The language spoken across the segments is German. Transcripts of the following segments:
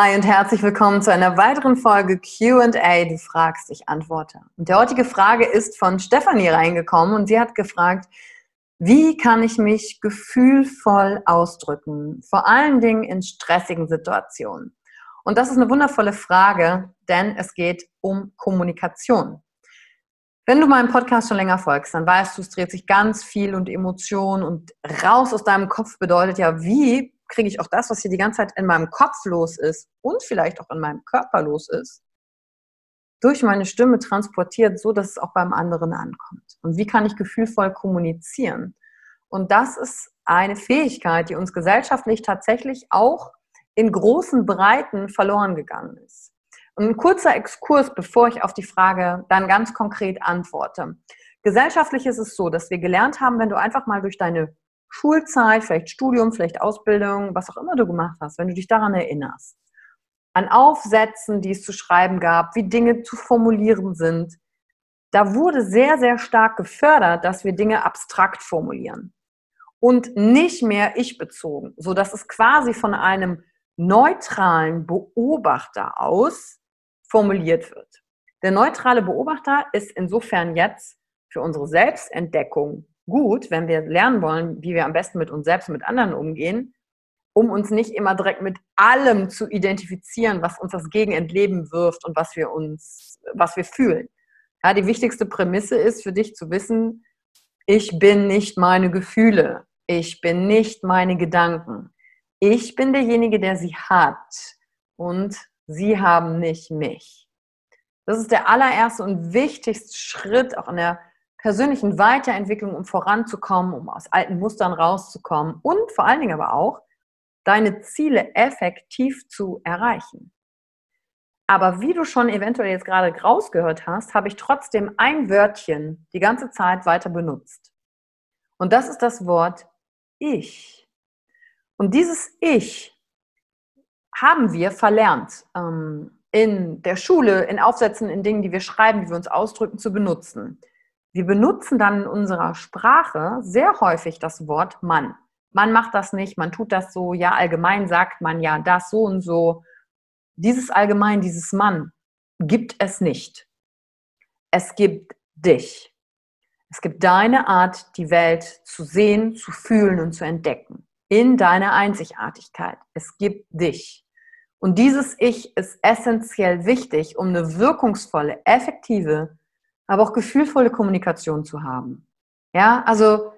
Hi und herzlich willkommen zu einer weiteren Folge QA. Du fragst, ich antworte. Und der heutige Frage ist von Stefanie reingekommen und sie hat gefragt, wie kann ich mich gefühlvoll ausdrücken, vor allen Dingen in stressigen Situationen? Und das ist eine wundervolle Frage, denn es geht um Kommunikation. Wenn du meinem Podcast schon länger folgst, dann weißt du, es dreht sich ganz viel und Emotion und raus aus deinem Kopf bedeutet ja, wie kriege ich auch das, was hier die ganze Zeit in meinem Kopf los ist und vielleicht auch in meinem Körper los ist, durch meine Stimme transportiert, so dass es auch beim anderen ankommt. Und wie kann ich gefühlvoll kommunizieren? Und das ist eine Fähigkeit, die uns gesellschaftlich tatsächlich auch in großen Breiten verloren gegangen ist. Und ein kurzer Exkurs, bevor ich auf die Frage dann ganz konkret antworte. Gesellschaftlich ist es so, dass wir gelernt haben, wenn du einfach mal durch deine Schulzeit, vielleicht Studium, vielleicht Ausbildung, was auch immer du gemacht hast, wenn du dich daran erinnerst, an Aufsätzen, die es zu schreiben gab, wie Dinge zu formulieren sind, da wurde sehr, sehr stark gefördert, dass wir Dinge abstrakt formulieren. Und nicht mehr ich bezogen, so dass es quasi von einem neutralen Beobachter aus formuliert wird. Der neutrale Beobachter ist insofern jetzt für unsere Selbstentdeckung gut, wenn wir lernen wollen, wie wir am besten mit uns selbst und mit anderen umgehen, um uns nicht immer direkt mit allem zu identifizieren, was uns das Gegenentleben wirft und was wir uns, was wir fühlen. Ja, die wichtigste Prämisse ist für dich zu wissen, ich bin nicht meine Gefühle, ich bin nicht meine Gedanken. Ich bin derjenige, der sie hat und sie haben nicht mich. Das ist der allererste und wichtigste Schritt auch in der persönlichen Weiterentwicklung, um voranzukommen, um aus alten Mustern rauszukommen und vor allen Dingen aber auch, deine Ziele effektiv zu erreichen. Aber wie du schon eventuell jetzt gerade rausgehört hast, habe ich trotzdem ein Wörtchen die ganze Zeit weiter benutzt. Und das ist das Wort Ich. Und dieses Ich haben wir verlernt, ähm, in der Schule, in Aufsätzen, in Dingen, die wir schreiben, die wir uns ausdrücken, zu benutzen. Wir benutzen dann in unserer Sprache sehr häufig das Wort Mann. Man macht das nicht, man tut das so, ja, allgemein sagt man ja das so und so. Dieses allgemein, dieses Mann gibt es nicht. Es gibt dich. Es gibt deine Art, die Welt zu sehen, zu fühlen und zu entdecken. In deiner Einzigartigkeit. Es gibt dich. Und dieses Ich ist essentiell wichtig, um eine wirkungsvolle, effektive, aber auch gefühlvolle Kommunikation zu haben. Ja, also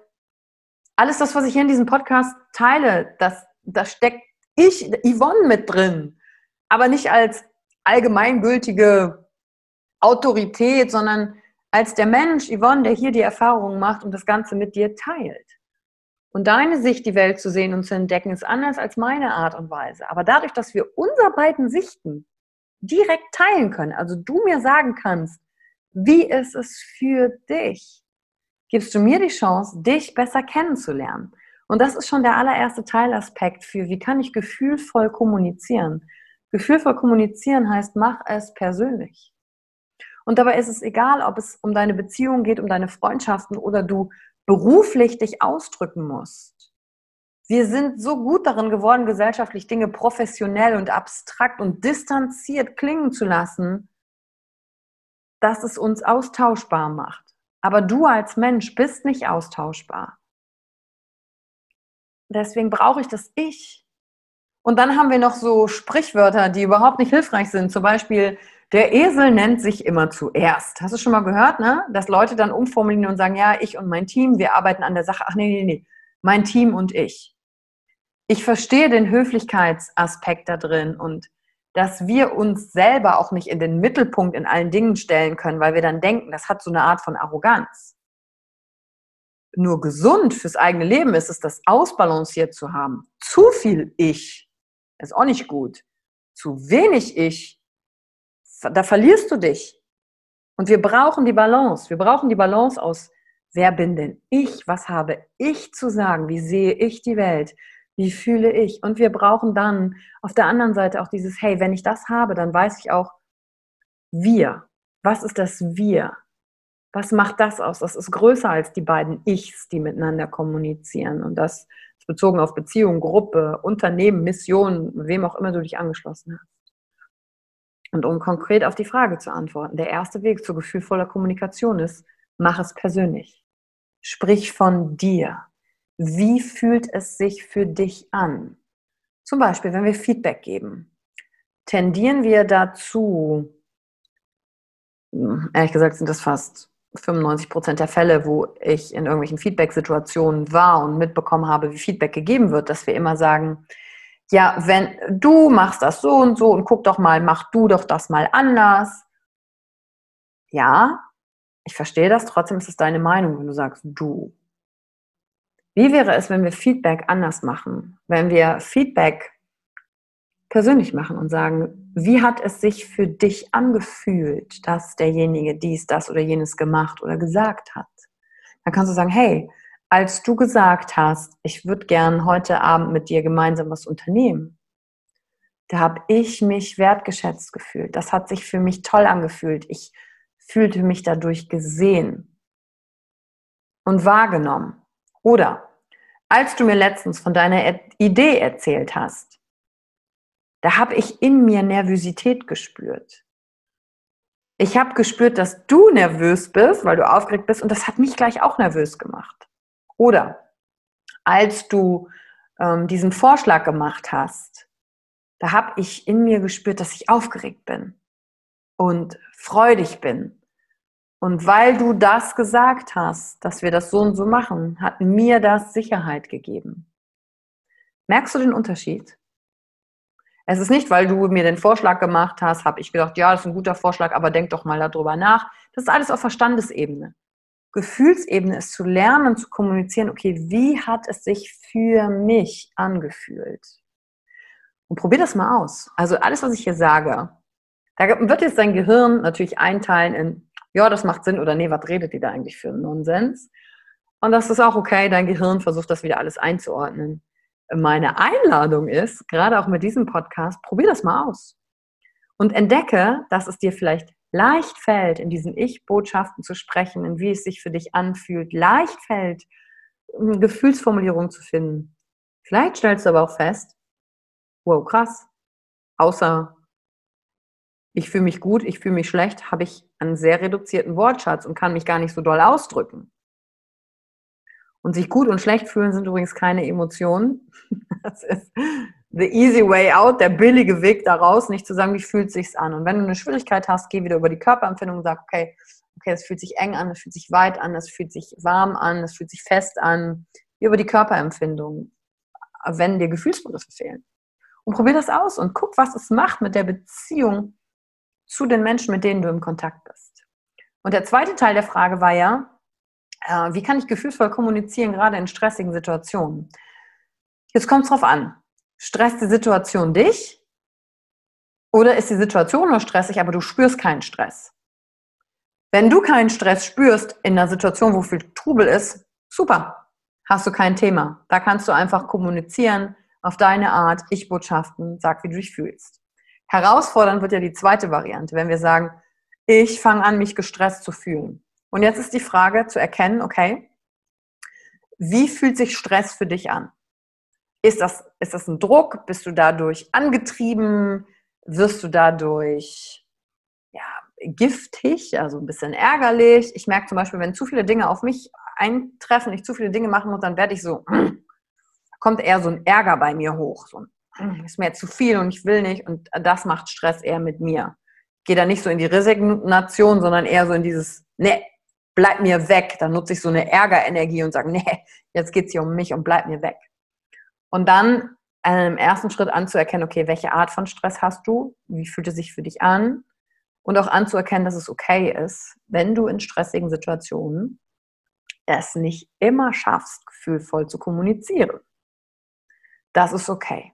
alles das, was ich hier in diesem Podcast teile, das, da steckt ich, Yvonne, mit drin. Aber nicht als allgemeingültige Autorität, sondern als der Mensch, Yvonne, der hier die Erfahrungen macht und das Ganze mit dir teilt. Und deine Sicht, die Welt zu sehen und zu entdecken, ist anders als meine Art und Weise. Aber dadurch, dass wir unsere beiden Sichten direkt teilen können, also du mir sagen kannst, wie ist es für dich, gibst du mir die Chance, dich besser kennenzulernen. Und das ist schon der allererste Teilaspekt für, wie kann ich gefühlvoll kommunizieren. Gefühlvoll kommunizieren heißt, mach es persönlich. Und dabei ist es egal, ob es um deine Beziehung geht, um deine Freundschaften oder du beruflich dich ausdrücken musst. Wir sind so gut darin geworden, gesellschaftlich Dinge professionell und abstrakt und distanziert klingen zu lassen, dass es uns austauschbar macht. Aber du als Mensch bist nicht austauschbar. Deswegen brauche ich das Ich. Und dann haben wir noch so Sprichwörter, die überhaupt nicht hilfreich sind. Zum Beispiel, der Esel nennt sich immer zuerst. Hast du schon mal gehört, ne? Dass Leute dann umformulieren und sagen, ja, ich und mein Team, wir arbeiten an der Sache. Ach nee, nee, nee, mein Team und ich. Ich verstehe den Höflichkeitsaspekt da drin und dass wir uns selber auch nicht in den Mittelpunkt in allen Dingen stellen können, weil wir dann denken, das hat so eine Art von Arroganz. Nur gesund fürs eigene Leben ist es, das ausbalanciert zu haben. Zu viel Ich ist auch nicht gut. Zu wenig Ich da verlierst du dich. Und wir brauchen die Balance. Wir brauchen die Balance aus, wer bin denn ich? Was habe ich zu sagen? Wie sehe ich die Welt? Wie fühle ich? Und wir brauchen dann auf der anderen Seite auch dieses, hey, wenn ich das habe, dann weiß ich auch, wir. Was ist das Wir? Was macht das aus? Das ist größer als die beiden Ichs, die miteinander kommunizieren. Und das ist bezogen auf Beziehung, Gruppe, Unternehmen, Mission, wem auch immer du dich angeschlossen hast. Und um konkret auf die Frage zu antworten, der erste Weg zu gefühlvoller Kommunikation ist, mach es persönlich. Sprich von dir. Wie fühlt es sich für dich an? Zum Beispiel, wenn wir Feedback geben, tendieren wir dazu, ehrlich gesagt sind das fast 95 Prozent der Fälle, wo ich in irgendwelchen Feedback-Situationen war und mitbekommen habe, wie Feedback gegeben wird, dass wir immer sagen, ja, wenn du machst das so und so und guck doch mal, mach du doch das mal anders. Ja, ich verstehe das, trotzdem ist es deine Meinung, wenn du sagst du. Wie wäre es, wenn wir Feedback anders machen? Wenn wir Feedback persönlich machen und sagen, wie hat es sich für dich angefühlt, dass derjenige dies, das oder jenes gemacht oder gesagt hat? Dann kannst du sagen, hey, als du gesagt hast, ich würde gern heute Abend mit dir gemeinsam was unternehmen, da habe ich mich wertgeschätzt gefühlt. Das hat sich für mich toll angefühlt. Ich fühlte mich dadurch gesehen und wahrgenommen. Oder als du mir letztens von deiner Idee erzählt hast, da habe ich in mir Nervosität gespürt. Ich habe gespürt, dass du nervös bist, weil du aufgeregt bist und das hat mich gleich auch nervös gemacht. Oder als du ähm, diesen Vorschlag gemacht hast, da habe ich in mir gespürt, dass ich aufgeregt bin und freudig bin. Und weil du das gesagt hast, dass wir das so und so machen, hat mir das Sicherheit gegeben. Merkst du den Unterschied? Es ist nicht, weil du mir den Vorschlag gemacht hast, habe ich gedacht, ja, das ist ein guter Vorschlag, aber denk doch mal darüber nach. Das ist alles auf Verstandesebene. Gefühlsebene ist zu lernen, zu kommunizieren, okay, wie hat es sich für mich angefühlt? Und probier das mal aus. Also alles, was ich hier sage, da wird jetzt dein Gehirn natürlich einteilen in, ja, das macht Sinn oder nee, was redet ihr da eigentlich für einen Nonsens? Und das ist auch okay, dein Gehirn versucht das wieder alles einzuordnen. Meine Einladung ist, gerade auch mit diesem Podcast, probier das mal aus. Und entdecke, dass es dir vielleicht leicht fällt, in diesen Ich-Botschaften zu sprechen, in wie es sich für dich anfühlt, leicht fällt, Gefühlsformulierungen zu finden. Vielleicht stellst du aber auch fest, wow, krass, außer ich fühle mich gut, ich fühle mich schlecht, habe ich einen sehr reduzierten Wortschatz und kann mich gar nicht so doll ausdrücken. Und sich gut und schlecht fühlen sind übrigens keine Emotionen. Das ist the easy way out, der billige Weg daraus, nicht zu sagen, wie fühlt sich's an. Und wenn du eine Schwierigkeit hast, geh wieder über die Körperempfindung und sag, okay, okay, es fühlt sich eng an, es fühlt sich weit an, es fühlt sich warm an, es fühlt sich fest an. Über die Körperempfindung, wenn dir Gefühlsbegriffe fehlen. Und probier das aus und guck, was es macht mit der Beziehung zu den Menschen, mit denen du im Kontakt bist. Und der zweite Teil der Frage war ja, äh, wie kann ich gefühlsvoll kommunizieren, gerade in stressigen Situationen? Jetzt kommt es drauf an. Stresst die Situation dich? Oder ist die Situation nur stressig, aber du spürst keinen Stress? Wenn du keinen Stress spürst in einer Situation, wo viel Trubel ist, super, hast du kein Thema. Da kannst du einfach kommunizieren auf deine Art, Ich-Botschaften, sag, wie du dich fühlst. Herausfordernd wird ja die zweite Variante, wenn wir sagen, ich fange an, mich gestresst zu fühlen. Und jetzt ist die Frage zu erkennen, okay, wie fühlt sich Stress für dich an? Ist das, ist das ein Druck? Bist du dadurch angetrieben? Wirst du dadurch ja, giftig, also ein bisschen ärgerlich? Ich merke zum Beispiel, wenn zu viele Dinge auf mich eintreffen, ich zu viele Dinge machen muss, dann werde ich so, kommt eher so ein Ärger bei mir hoch. So ist mir zu viel und ich will nicht und das macht Stress eher mit mir. Ich gehe da nicht so in die Resignation, sondern eher so in dieses, ne, bleib mir weg. Dann nutze ich so eine Ärgerenergie und sage, nee, jetzt geht es hier um mich und bleib mir weg. Und dann äh, im ersten Schritt anzuerkennen, okay, welche Art von Stress hast du? Wie fühlt es sich für dich an? Und auch anzuerkennen, dass es okay ist, wenn du in stressigen Situationen es nicht immer schaffst, gefühlvoll zu kommunizieren. Das ist okay.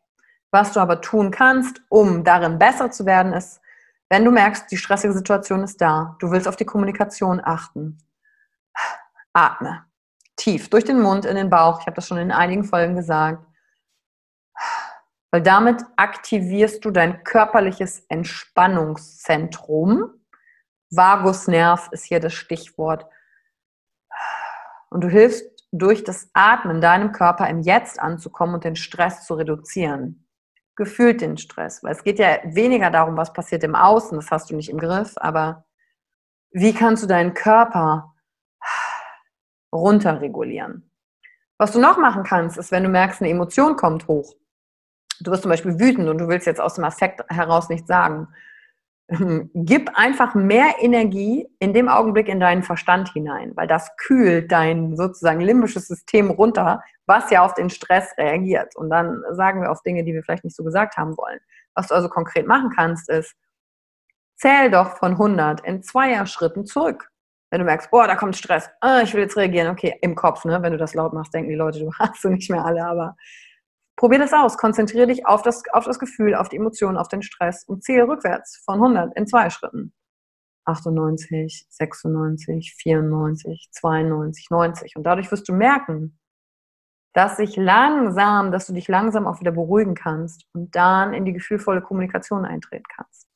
Was du aber tun kannst, um darin besser zu werden, ist, wenn du merkst, die stressige Situation ist da, du willst auf die Kommunikation achten, atme tief durch den Mund in den Bauch. Ich habe das schon in einigen Folgen gesagt. Weil damit aktivierst du dein körperliches Entspannungszentrum. Vagusnerv ist hier das Stichwort. Und du hilfst durch das Atmen deinem Körper im Jetzt anzukommen und den Stress zu reduzieren. Gefühlt den Stress, weil es geht ja weniger darum, was passiert im Außen, das hast du nicht im Griff, aber wie kannst du deinen Körper runterregulieren? Was du noch machen kannst, ist, wenn du merkst, eine Emotion kommt hoch. Du wirst zum Beispiel wütend und du willst jetzt aus dem Affekt heraus nichts sagen gib einfach mehr Energie in dem Augenblick in deinen Verstand hinein, weil das kühlt dein sozusagen limbisches System runter, was ja auf den Stress reagiert. Und dann sagen wir auf Dinge, die wir vielleicht nicht so gesagt haben wollen. Was du also konkret machen kannst, ist, zähl doch von 100 in Zweier-Schritten zurück. Wenn du merkst, boah, da kommt Stress, ah, ich will jetzt reagieren, okay, im Kopf, ne? wenn du das laut machst, denken die Leute, du hast du nicht mehr alle, aber Probier das aus. Konzentriere dich auf das, auf das Gefühl, auf die Emotionen, auf den Stress und zähle rückwärts von 100 in zwei Schritten. 98, 96, 94, 92, 90. Und dadurch wirst du merken, dass sich langsam, dass du dich langsam auch wieder beruhigen kannst und dann in die gefühlvolle Kommunikation eintreten kannst.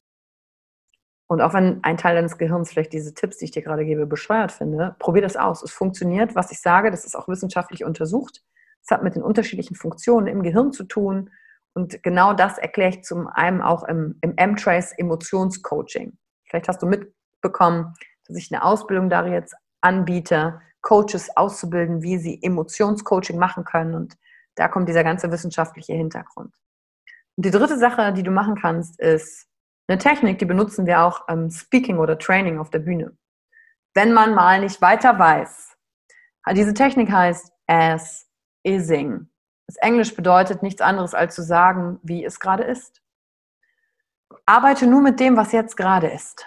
Und auch wenn ein Teil deines Gehirns vielleicht diese Tipps, die ich dir gerade gebe, bescheuert finde, probier das aus. Es funktioniert, was ich sage, das ist auch wissenschaftlich untersucht. Es hat mit den unterschiedlichen Funktionen im Gehirn zu tun. Und genau das erkläre ich zum einen auch im, M-Trace Emotionscoaching. Vielleicht hast du mitbekommen, dass ich eine Ausbildung da jetzt anbiete, Coaches auszubilden, wie sie Emotionscoaching machen können. Und da kommt dieser ganze wissenschaftliche Hintergrund. Und die dritte Sache, die du machen kannst, ist eine Technik, die benutzen wir auch im Speaking oder Training auf der Bühne. Wenn man mal nicht weiter weiß. Diese Technik heißt as ising. Das Englisch bedeutet nichts anderes als zu sagen, wie es gerade ist. Arbeite nur mit dem, was jetzt gerade ist.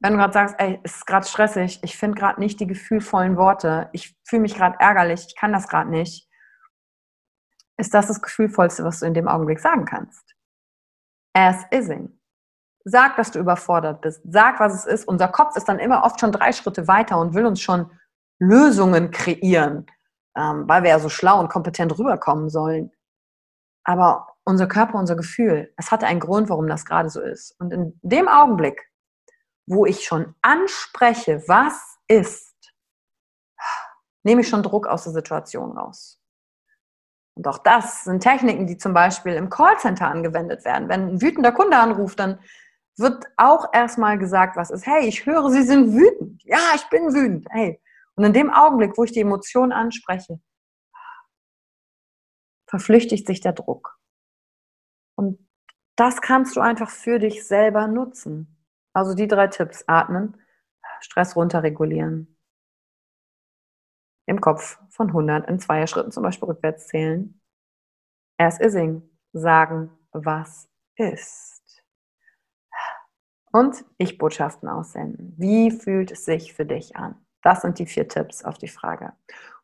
Wenn du gerade sagst, ey, es ist gerade stressig, ich finde gerade nicht die gefühlvollen Worte, ich fühle mich gerade ärgerlich, ich kann das gerade nicht, ist das das Gefühlvollste, was du in dem Augenblick sagen kannst. As ising. Sag, dass du überfordert bist. Sag, was es ist. Unser Kopf ist dann immer oft schon drei Schritte weiter und will uns schon Lösungen kreieren ähm, weil wir ja so schlau und kompetent rüberkommen sollen. Aber unser Körper, unser Gefühl, es hatte einen Grund, warum das gerade so ist. Und in dem Augenblick, wo ich schon anspreche, was ist, nehme ich schon Druck aus der Situation raus. Und auch das sind Techniken, die zum Beispiel im Callcenter angewendet werden. Wenn ein wütender Kunde anruft, dann wird auch erstmal gesagt, was ist, hey, ich höre, Sie sind wütend. Ja, ich bin wütend. Hey, und in dem Augenblick, wo ich die Emotion anspreche, verflüchtigt sich der Druck. Und das kannst du einfach für dich selber nutzen. Also die drei Tipps. Atmen, Stress runterregulieren. Im Kopf von 100 in zweier Schritten zum Beispiel rückwärts zählen. As ising. Sagen, was ist. Und Ich-Botschaften aussenden. Wie fühlt es sich für dich an? Das sind die vier Tipps auf die Frage.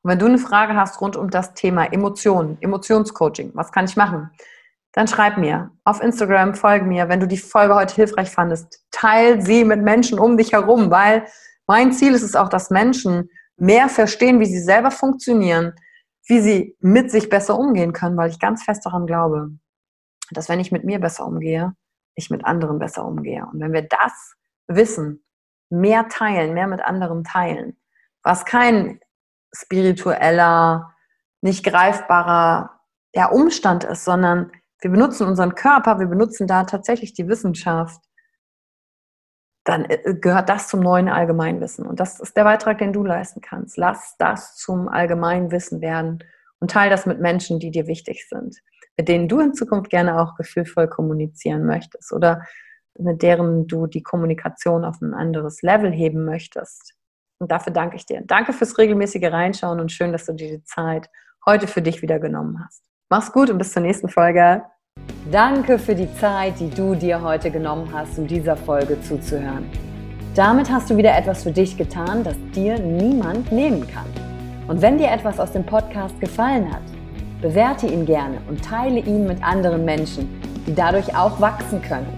Und wenn du eine Frage hast rund um das Thema Emotionen, Emotionscoaching, was kann ich machen? Dann schreib mir auf Instagram, folge mir. Wenn du die Folge heute hilfreich fandest, teil sie mit Menschen um dich herum, weil mein Ziel ist es auch, dass Menschen mehr verstehen, wie sie selber funktionieren, wie sie mit sich besser umgehen können, weil ich ganz fest daran glaube, dass wenn ich mit mir besser umgehe, ich mit anderen besser umgehe. Und wenn wir das wissen, mehr teilen, mehr mit anderen teilen, was kein spiritueller, nicht greifbarer ja, Umstand ist, sondern wir benutzen unseren Körper, wir benutzen da tatsächlich die Wissenschaft, dann äh, gehört das zum neuen Allgemeinwissen. Und das ist der Beitrag, den du leisten kannst. Lass das zum Allgemeinwissen werden und teile das mit Menschen, die dir wichtig sind, mit denen du in Zukunft gerne auch gefühlvoll kommunizieren möchtest oder mit deren du die Kommunikation auf ein anderes Level heben möchtest. Und dafür danke ich dir. Danke fürs regelmäßige Reinschauen und schön, dass du dir die Zeit heute für dich wieder genommen hast. Mach's gut und bis zur nächsten Folge. Danke für die Zeit, die du dir heute genommen hast, um dieser Folge zuzuhören. Damit hast du wieder etwas für dich getan, das dir niemand nehmen kann. Und wenn dir etwas aus dem Podcast gefallen hat, bewerte ihn gerne und teile ihn mit anderen Menschen, die dadurch auch wachsen können.